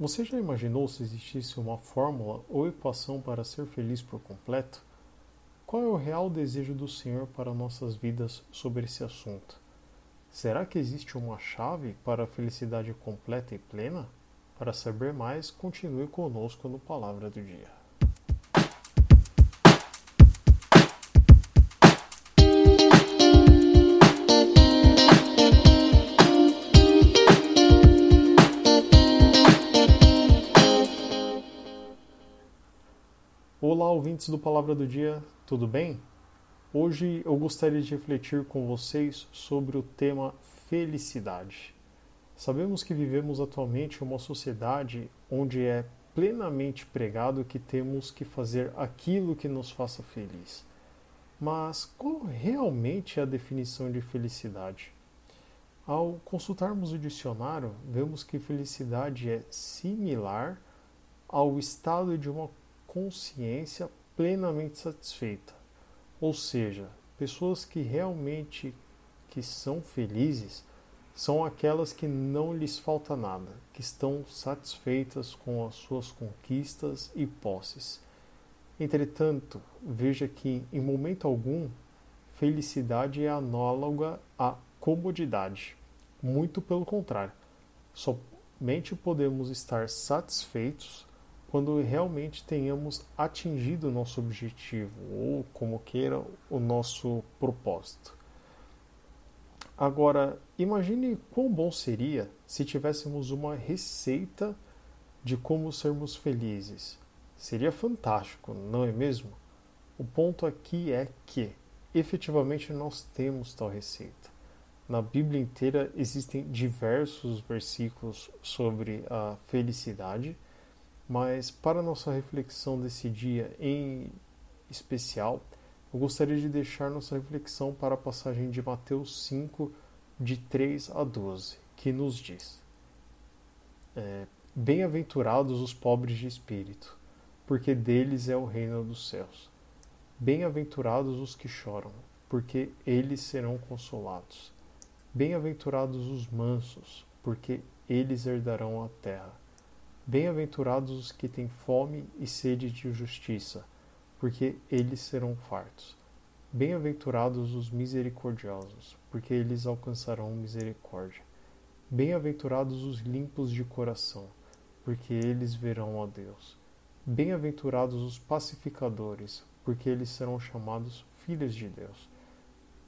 Você já imaginou se existisse uma fórmula ou equação para ser feliz por completo? Qual é o real desejo do Senhor para nossas vidas sobre esse assunto? Será que existe uma chave para a felicidade completa e plena? Para saber mais, continue conosco no Palavra do Dia. Olá, ouvintes do Palavra do Dia, tudo bem? Hoje eu gostaria de refletir com vocês sobre o tema felicidade. Sabemos que vivemos atualmente uma sociedade onde é plenamente pregado que temos que fazer aquilo que nos faça feliz. Mas qual realmente é a definição de felicidade? Ao consultarmos o dicionário, vemos que felicidade é similar ao estado de uma consciência plenamente satisfeita. Ou seja, pessoas que realmente que são felizes são aquelas que não lhes falta nada, que estão satisfeitas com as suas conquistas e posses. Entretanto, veja que em momento algum felicidade é análoga à comodidade. Muito pelo contrário, somente podemos estar satisfeitos quando realmente tenhamos atingido o nosso objetivo, ou como queira, o nosso propósito. Agora, imagine quão bom seria se tivéssemos uma receita de como sermos felizes. Seria fantástico, não é mesmo? O ponto aqui é que, efetivamente, nós temos tal receita. Na Bíblia inteira existem diversos versículos sobre a felicidade mas para nossa reflexão desse dia em especial, eu gostaria de deixar nossa reflexão para a passagem de Mateus 5, de 3 a 12, que nos diz: é, Bem-aventurados os pobres de espírito, porque deles é o reino dos céus. Bem-aventurados os que choram, porque eles serão consolados. Bem-aventurados os mansos, porque eles herdarão a terra. Bem-aventurados os que têm fome e sede de justiça, porque eles serão fartos. Bem-aventurados os misericordiosos, porque eles alcançarão misericórdia. Bem-aventurados os limpos de coração, porque eles verão a Deus. Bem-aventurados os pacificadores, porque eles serão chamados filhos de Deus.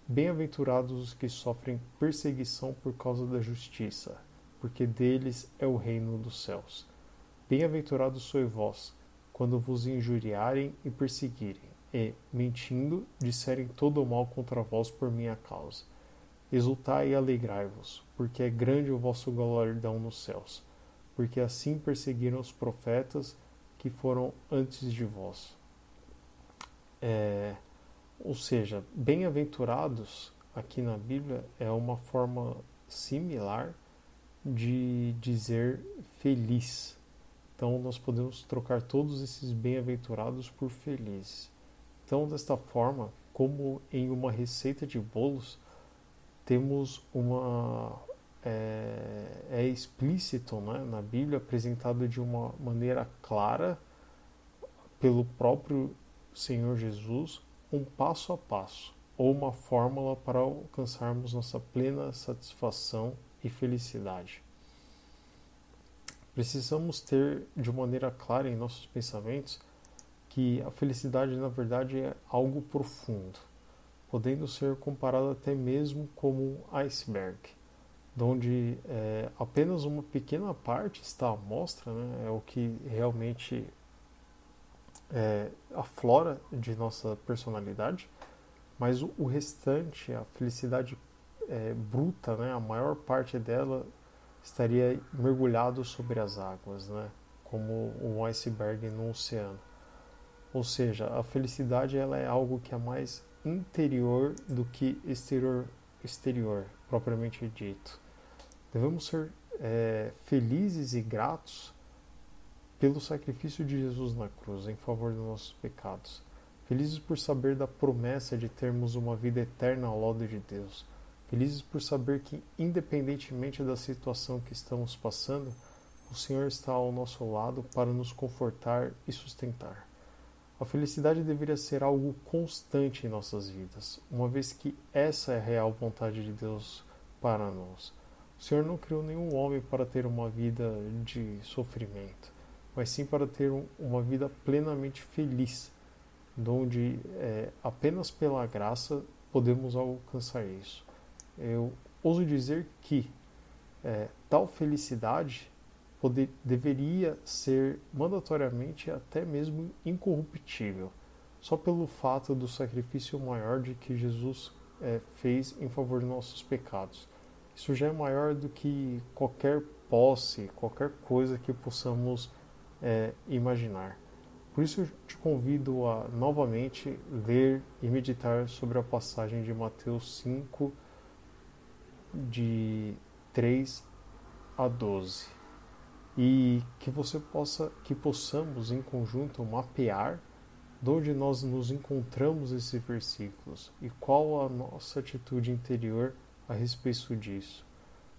Bem-aventurados os que sofrem perseguição por causa da justiça, porque deles é o reino dos céus. Bem-aventurados sois vós, quando vos injuriarem e perseguirem, e, mentindo, disserem todo o mal contra vós por minha causa. Exultai e alegrai-vos, porque é grande o vosso galardão nos céus, porque assim perseguiram os profetas que foram antes de vós. É, ou seja, bem-aventurados aqui na Bíblia é uma forma similar de dizer feliz então, nós podemos trocar todos esses bem-aventurados por felizes. Então, desta forma, como em uma receita de bolos, temos uma. É, é explícito né, na Bíblia, apresentado de uma maneira clara pelo próprio Senhor Jesus, um passo a passo, ou uma fórmula para alcançarmos nossa plena satisfação e felicidade. Precisamos ter de maneira clara em nossos pensamentos que a felicidade, na verdade, é algo profundo, podendo ser comparado até mesmo como um iceberg, onde é, apenas uma pequena parte está à mostra, né, é o que realmente é, aflora de nossa personalidade, mas o, o restante, a felicidade é, bruta, né, a maior parte dela estaria mergulhado sobre as águas, né? como um iceberg no oceano. Ou seja, a felicidade ela é algo que é mais interior do que exterior, exterior propriamente dito. Devemos ser é, felizes e gratos pelo sacrifício de Jesus na cruz em favor dos nossos pecados. Felizes por saber da promessa de termos uma vida eterna ao lado de Deus Felizes por saber que, independentemente da situação que estamos passando, o Senhor está ao nosso lado para nos confortar e sustentar. A felicidade deveria ser algo constante em nossas vidas, uma vez que essa é a real vontade de Deus para nós. O Senhor não criou nenhum homem para ter uma vida de sofrimento, mas sim para ter uma vida plenamente feliz, onde é, apenas pela graça podemos alcançar isso. Eu ouso dizer que é, tal felicidade poder, deveria ser mandatoriamente até mesmo incorruptível, só pelo fato do sacrifício maior de que Jesus é, fez em favor de nossos pecados. Isso já é maior do que qualquer posse, qualquer coisa que possamos é, imaginar. Por isso eu te convido a novamente ler e meditar sobre a passagem de Mateus 5, de 3 a 12 e que você possa que possamos em conjunto mapear de onde nós nos encontramos esses versículos e qual a nossa atitude interior a respeito disso.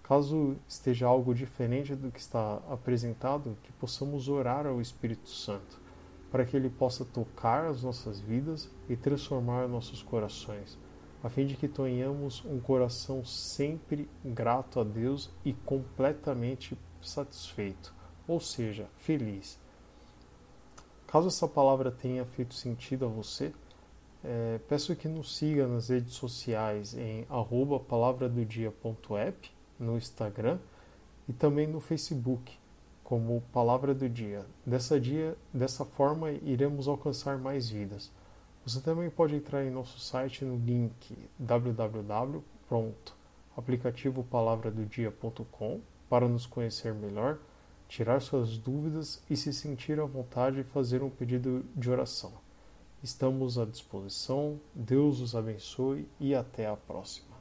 Caso esteja algo diferente do que está apresentado, que possamos orar ao Espírito Santo, para que ele possa tocar as nossas vidas e transformar nossos corações, a fim de que tenhamos um coração sempre grato a Deus e completamente satisfeito, ou seja, feliz. Caso essa palavra tenha feito sentido a você, é, peço que nos siga nas redes sociais em palavradodia.app no Instagram e também no Facebook como Palavra do Dia. Dessa, dia, dessa forma iremos alcançar mais vidas. Você também pode entrar em nosso site no link www.aplicativopalavradodia.com para nos conhecer melhor, tirar suas dúvidas e se sentir à vontade de fazer um pedido de oração. Estamos à disposição, Deus os abençoe e até a próxima.